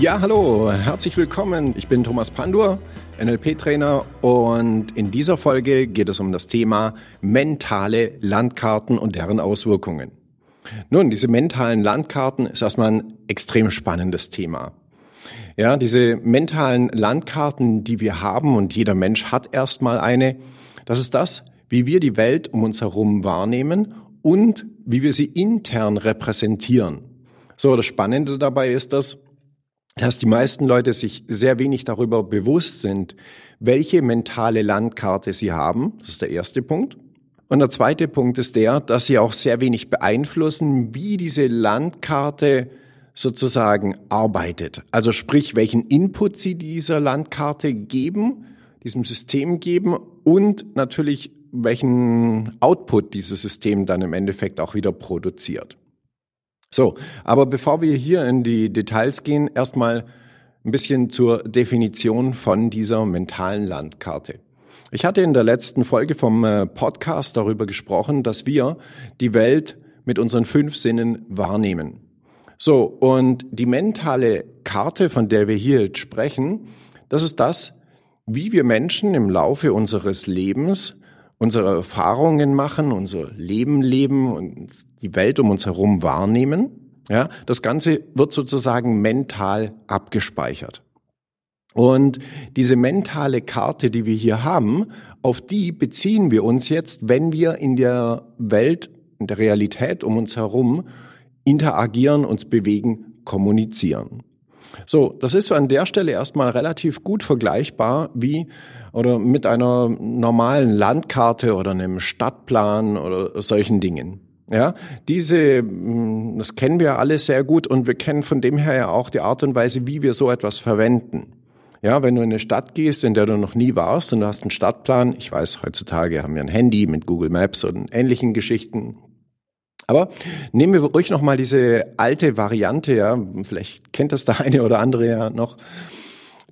Ja, hallo, herzlich willkommen. Ich bin Thomas Pandur NLP-Trainer und in dieser Folge geht es um das Thema mentale Landkarten und deren Auswirkungen. Nun, diese mentalen Landkarten ist erstmal ein extrem spannendes Thema. Ja, diese mentalen Landkarten, die wir haben und jeder Mensch hat erstmal eine, das ist das, wie wir die Welt um uns herum wahrnehmen und wie wir sie intern repräsentieren. So, das Spannende dabei ist das, dass die meisten Leute sich sehr wenig darüber bewusst sind, welche mentale Landkarte sie haben. Das ist der erste Punkt. Und der zweite Punkt ist der, dass sie auch sehr wenig beeinflussen, wie diese Landkarte sozusagen arbeitet. Also sprich, welchen Input sie dieser Landkarte geben, diesem System geben und natürlich welchen Output dieses System dann im Endeffekt auch wieder produziert. So, aber bevor wir hier in die Details gehen, erstmal ein bisschen zur Definition von dieser mentalen Landkarte. Ich hatte in der letzten Folge vom äh, Podcast darüber gesprochen, dass wir die Welt mit unseren fünf Sinnen wahrnehmen. So, und die mentale Karte, von der wir hier jetzt sprechen, das ist das, wie wir Menschen im Laufe unseres Lebens unsere Erfahrungen machen, unser Leben leben und die Welt um uns herum wahrnehmen. Ja, das Ganze wird sozusagen mental abgespeichert. Und diese mentale Karte, die wir hier haben, auf die beziehen wir uns jetzt, wenn wir in der Welt, in der Realität um uns herum interagieren, uns bewegen, kommunizieren. So, das ist an der Stelle erstmal relativ gut vergleichbar wie oder mit einer normalen Landkarte oder einem Stadtplan oder solchen Dingen. Ja, diese, mm, das kennen wir alle sehr gut und wir kennen von dem her ja auch die Art und Weise, wie wir so etwas verwenden. Ja, wenn du in eine Stadt gehst, in der du noch nie warst und du hast einen Stadtplan, ich weiß, heutzutage haben wir ein Handy mit Google Maps und ähnlichen Geschichten, aber nehmen wir ruhig noch mal diese alte Variante, ja, vielleicht kennt das der eine oder andere ja noch,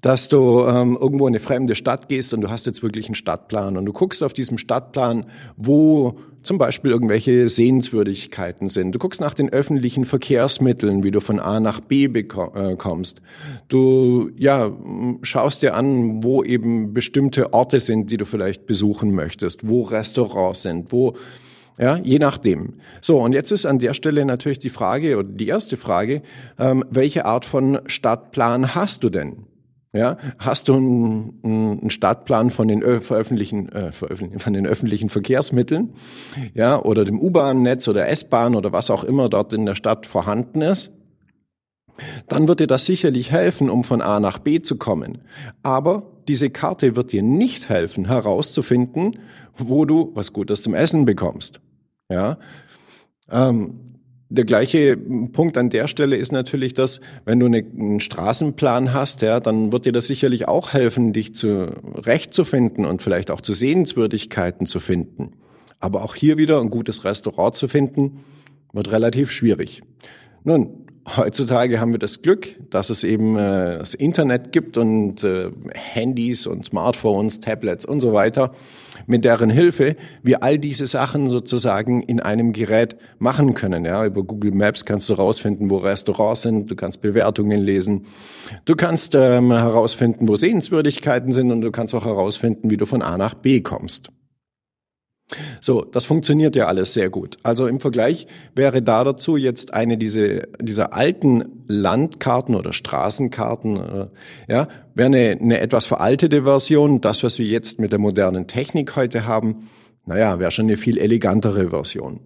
dass du ähm, irgendwo in eine fremde Stadt gehst und du hast jetzt wirklich einen Stadtplan und du guckst auf diesem Stadtplan, wo zum Beispiel irgendwelche Sehenswürdigkeiten sind. Du guckst nach den öffentlichen Verkehrsmitteln, wie du von A nach B äh, kommst. Du ja schaust dir an, wo eben bestimmte Orte sind, die du vielleicht besuchen möchtest, wo Restaurants sind, wo ja, je nachdem. So, und jetzt ist an der Stelle natürlich die Frage, oder die erste Frage, ähm, welche Art von Stadtplan hast du denn? Ja, hast du einen, einen Stadtplan von den, veröffentlichen, äh, von den öffentlichen Verkehrsmitteln, ja, oder dem U-Bahn-Netz oder S-Bahn oder was auch immer dort in der Stadt vorhanden ist? Dann wird dir das sicherlich helfen, um von A nach B zu kommen. Aber diese Karte wird dir nicht helfen, herauszufinden, wo du was Gutes zum Essen bekommst. Ja, ähm, der gleiche Punkt an der Stelle ist natürlich, dass wenn du einen Straßenplan hast, ja, dann wird dir das sicherlich auch helfen, dich zurechtzufinden und vielleicht auch zu Sehenswürdigkeiten zu finden. Aber auch hier wieder ein gutes Restaurant zu finden, wird relativ schwierig. Nun, heutzutage haben wir das Glück, dass es eben äh, das Internet gibt und äh, Handys und Smartphones, Tablets und so weiter, mit deren Hilfe wir all diese Sachen sozusagen in einem Gerät machen können. Ja, über Google Maps kannst du herausfinden, wo Restaurants sind, du kannst Bewertungen lesen, du kannst ähm, herausfinden, wo Sehenswürdigkeiten sind und du kannst auch herausfinden, wie du von A nach B kommst. So, das funktioniert ja alles sehr gut. Also im Vergleich wäre da dazu jetzt eine diese, dieser alten Landkarten oder Straßenkarten, äh, ja, wäre eine, eine etwas veraltete Version. Das, was wir jetzt mit der modernen Technik heute haben, naja, wäre schon eine viel elegantere Version.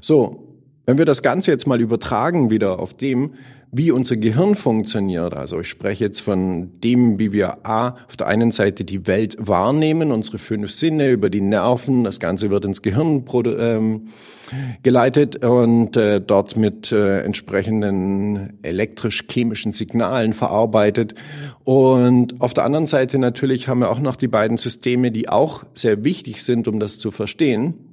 So, wenn wir das Ganze jetzt mal übertragen wieder auf dem, wie unser Gehirn funktioniert. Also ich spreche jetzt von dem, wie wir A, auf der einen Seite die Welt wahrnehmen, unsere fünf Sinne über die Nerven, das Ganze wird ins Gehirn ähm, geleitet und äh, dort mit äh, entsprechenden elektrisch-chemischen Signalen verarbeitet. Und auf der anderen Seite natürlich haben wir auch noch die beiden Systeme, die auch sehr wichtig sind, um das zu verstehen.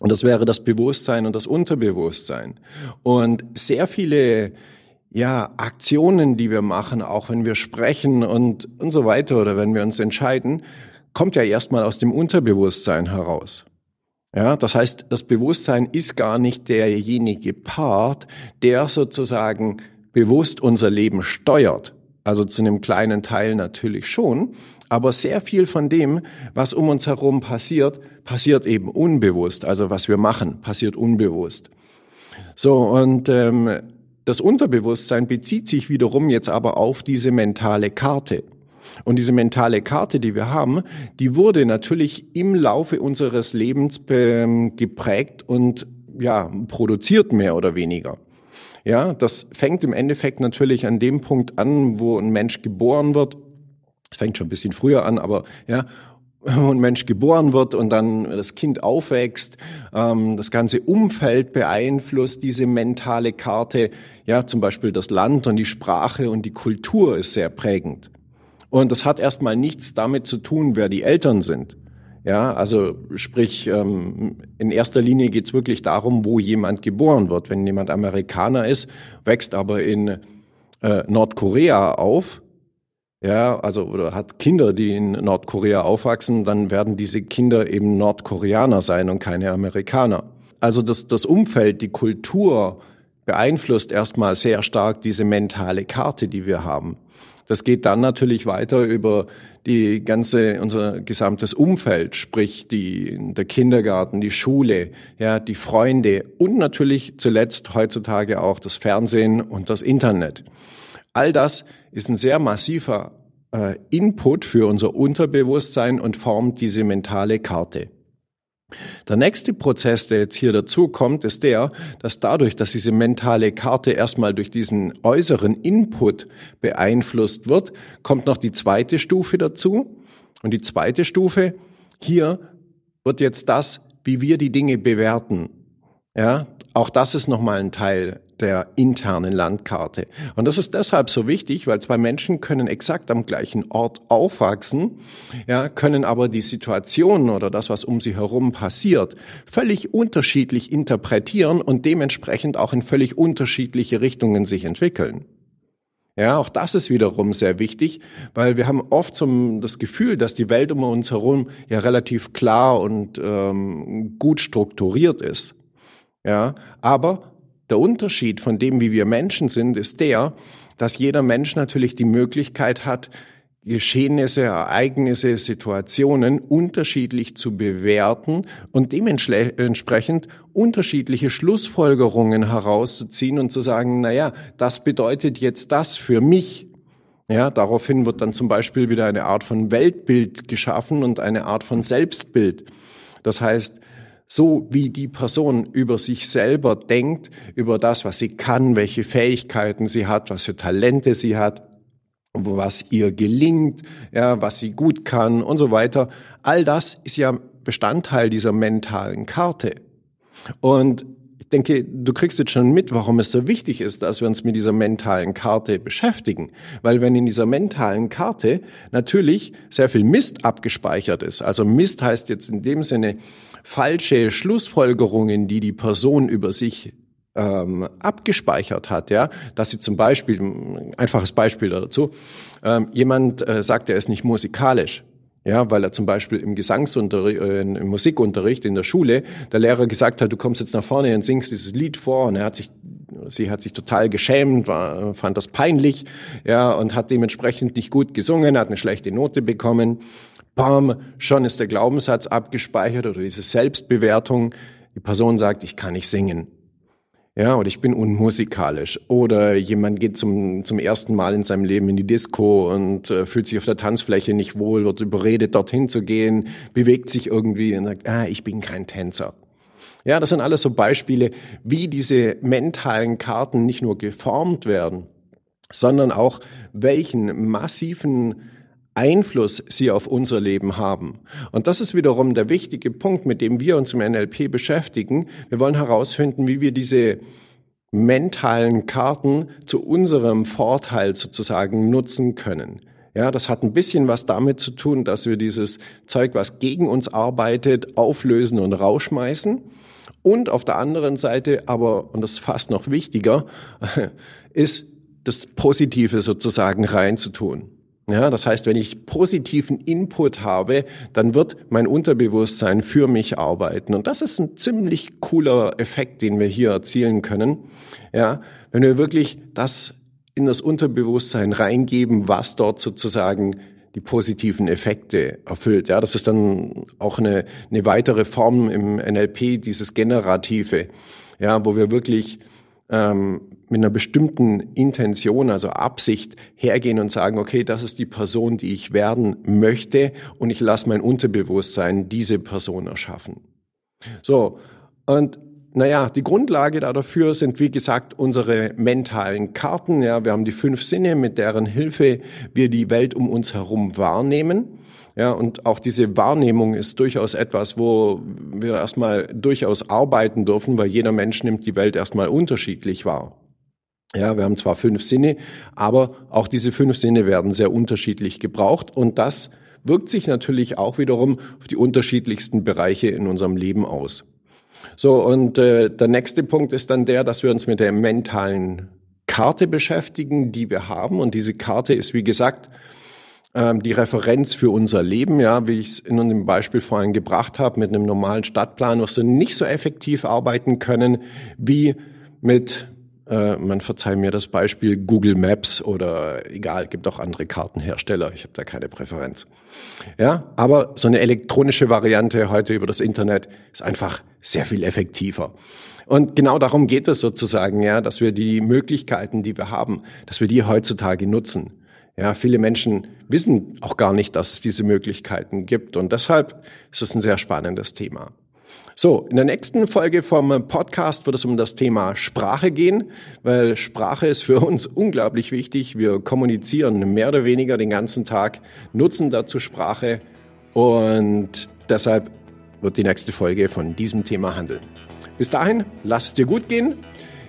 Und das wäre das Bewusstsein und das Unterbewusstsein. Und sehr viele ja, Aktionen, die wir machen, auch wenn wir sprechen und, und so weiter oder wenn wir uns entscheiden, kommt ja erstmal aus dem Unterbewusstsein heraus. Ja, das heißt, das Bewusstsein ist gar nicht derjenige Part, der sozusagen bewusst unser Leben steuert. Also zu einem kleinen Teil natürlich schon, aber sehr viel von dem, was um uns herum passiert, passiert eben unbewusst. Also was wir machen, passiert unbewusst. So, und ähm, das Unterbewusstsein bezieht sich wiederum jetzt aber auf diese mentale Karte. Und diese mentale Karte, die wir haben, die wurde natürlich im Laufe unseres Lebens ähm, geprägt und ja, produziert mehr oder weniger. Ja, das fängt im Endeffekt natürlich an dem Punkt an, wo ein Mensch geboren wird. Es fängt schon ein bisschen früher an, aber ja, wo ein Mensch geboren wird und dann das Kind aufwächst, ähm, das ganze Umfeld beeinflusst diese mentale Karte. Ja, zum Beispiel das Land und die Sprache und die Kultur ist sehr prägend. Und das hat erstmal nichts damit zu tun, wer die Eltern sind. Ja, also sprich, ähm, in erster Linie geht's wirklich darum, wo jemand geboren wird. Wenn jemand Amerikaner ist, wächst aber in äh, Nordkorea auf, ja, also oder hat Kinder, die in Nordkorea aufwachsen, dann werden diese Kinder eben Nordkoreaner sein und keine Amerikaner. Also das, das Umfeld, die Kultur beeinflusst erstmal sehr stark diese mentale Karte, die wir haben. Das geht dann natürlich weiter über die ganze, unser gesamtes Umfeld, sprich die, der Kindergarten, die Schule, ja, die Freunde und natürlich zuletzt heutzutage auch das Fernsehen und das Internet. All das ist ein sehr massiver äh, Input für unser Unterbewusstsein und formt diese mentale Karte. Der nächste Prozess, der jetzt hier dazu kommt, ist der, dass dadurch, dass diese mentale Karte erstmal durch diesen äußeren Input beeinflusst wird, kommt noch die zweite Stufe dazu. Und die zweite Stufe, hier wird jetzt das, wie wir die Dinge bewerten. Ja, auch das ist nochmal ein Teil der internen Landkarte. Und das ist deshalb so wichtig, weil zwei Menschen können exakt am gleichen Ort aufwachsen, ja, können aber die Situationen oder das, was um sie herum passiert, völlig unterschiedlich interpretieren und dementsprechend auch in völlig unterschiedliche Richtungen sich entwickeln. Ja, auch das ist wiederum sehr wichtig, weil wir haben oft so das Gefühl, dass die Welt um uns herum ja relativ klar und ähm, gut strukturiert ist. Ja, aber der Unterschied von dem, wie wir Menschen sind, ist der, dass jeder Mensch natürlich die Möglichkeit hat, Geschehnisse, Ereignisse, Situationen unterschiedlich zu bewerten und dementsprechend unterschiedliche Schlussfolgerungen herauszuziehen und zu sagen, na ja, das bedeutet jetzt das für mich. Ja, daraufhin wird dann zum Beispiel wieder eine Art von Weltbild geschaffen und eine Art von Selbstbild. Das heißt, so wie die Person über sich selber denkt, über das, was sie kann, welche Fähigkeiten sie hat, was für Talente sie hat, was ihr gelingt, ja, was sie gut kann und so weiter. All das ist ja Bestandteil dieser mentalen Karte. Und denke, du kriegst jetzt schon mit, warum es so wichtig ist, dass wir uns mit dieser mentalen Karte beschäftigen. Weil wenn in dieser mentalen Karte natürlich sehr viel Mist abgespeichert ist, also Mist heißt jetzt in dem Sinne falsche Schlussfolgerungen, die die Person über sich ähm, abgespeichert hat, ja, dass sie zum Beispiel, ein einfaches Beispiel dazu, ähm, jemand äh, sagt, er ist nicht musikalisch, ja, weil er zum Beispiel im Gesangsunterricht, äh, im Musikunterricht in der Schule der Lehrer gesagt hat, du kommst jetzt nach vorne und singst dieses Lied vor und er hat sich sie hat sich total geschämt, war, fand das peinlich, ja, und hat dementsprechend nicht gut gesungen, hat eine schlechte Note bekommen bam, schon ist der Glaubenssatz abgespeichert oder diese Selbstbewertung. Die Person sagt, ich kann nicht singen. Ja, oder ich bin unmusikalisch. Oder jemand geht zum, zum ersten Mal in seinem Leben in die Disco und äh, fühlt sich auf der Tanzfläche nicht wohl, wird überredet, dorthin zu gehen, bewegt sich irgendwie und sagt, ah, ich bin kein Tänzer. Ja, das sind alles so Beispiele, wie diese mentalen Karten nicht nur geformt werden, sondern auch welchen massiven Einfluss sie auf unser Leben haben. Und das ist wiederum der wichtige Punkt, mit dem wir uns im NLP beschäftigen. Wir wollen herausfinden, wie wir diese mentalen Karten zu unserem Vorteil sozusagen nutzen können. Ja, das hat ein bisschen was damit zu tun, dass wir dieses Zeug, was gegen uns arbeitet, auflösen und rausschmeißen. Und auf der anderen Seite aber, und das ist fast noch wichtiger, ist das Positive sozusagen reinzutun. Ja, das heißt, wenn ich positiven Input habe, dann wird mein Unterbewusstsein für mich arbeiten. Und das ist ein ziemlich cooler Effekt, den wir hier erzielen können. Ja, wenn wir wirklich das in das Unterbewusstsein reingeben, was dort sozusagen die positiven Effekte erfüllt. Ja, das ist dann auch eine, eine weitere Form im NLP, dieses Generative, ja, wo wir wirklich ähm, mit einer bestimmten Intention, also Absicht hergehen und sagen, okay, das ist die Person, die ich werden möchte und ich lasse mein Unterbewusstsein diese Person erschaffen. So, und naja, die Grundlage dafür sind, wie gesagt, unsere mentalen Karten. Ja, wir haben die fünf Sinne, mit deren Hilfe wir die Welt um uns herum wahrnehmen. Ja, und auch diese Wahrnehmung ist durchaus etwas, wo wir erstmal durchaus arbeiten dürfen, weil jeder Mensch nimmt die Welt erstmal unterschiedlich wahr. Ja, wir haben zwar fünf Sinne, aber auch diese fünf Sinne werden sehr unterschiedlich gebraucht und das wirkt sich natürlich auch wiederum auf die unterschiedlichsten Bereiche in unserem Leben aus. So, und äh, der nächste Punkt ist dann der, dass wir uns mit der mentalen Karte beschäftigen, die wir haben. Und diese Karte ist, wie gesagt, ähm, die Referenz für unser Leben, ja, wie ich es in dem Beispiel vorhin gebracht habe, mit einem normalen Stadtplan wirst du nicht so effektiv arbeiten können wie mit äh, man verzeiht mir das Beispiel Google Maps oder egal, gibt auch andere Kartenhersteller. Ich habe da keine Präferenz. Ja, aber so eine elektronische Variante heute über das Internet ist einfach sehr viel effektiver. Und genau darum geht es sozusagen, ja, dass wir die Möglichkeiten, die wir haben, dass wir die heutzutage nutzen. Ja, viele Menschen wissen auch gar nicht, dass es diese Möglichkeiten gibt. Und deshalb ist es ein sehr spannendes Thema. So, in der nächsten Folge vom Podcast wird es um das Thema Sprache gehen, weil Sprache ist für uns unglaublich wichtig. Wir kommunizieren mehr oder weniger den ganzen Tag, nutzen dazu Sprache und deshalb wird die nächste Folge von diesem Thema handeln. Bis dahin, lass es dir gut gehen.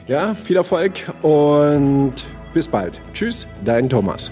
Ja, viel Erfolg und bis bald. Tschüss, dein Thomas.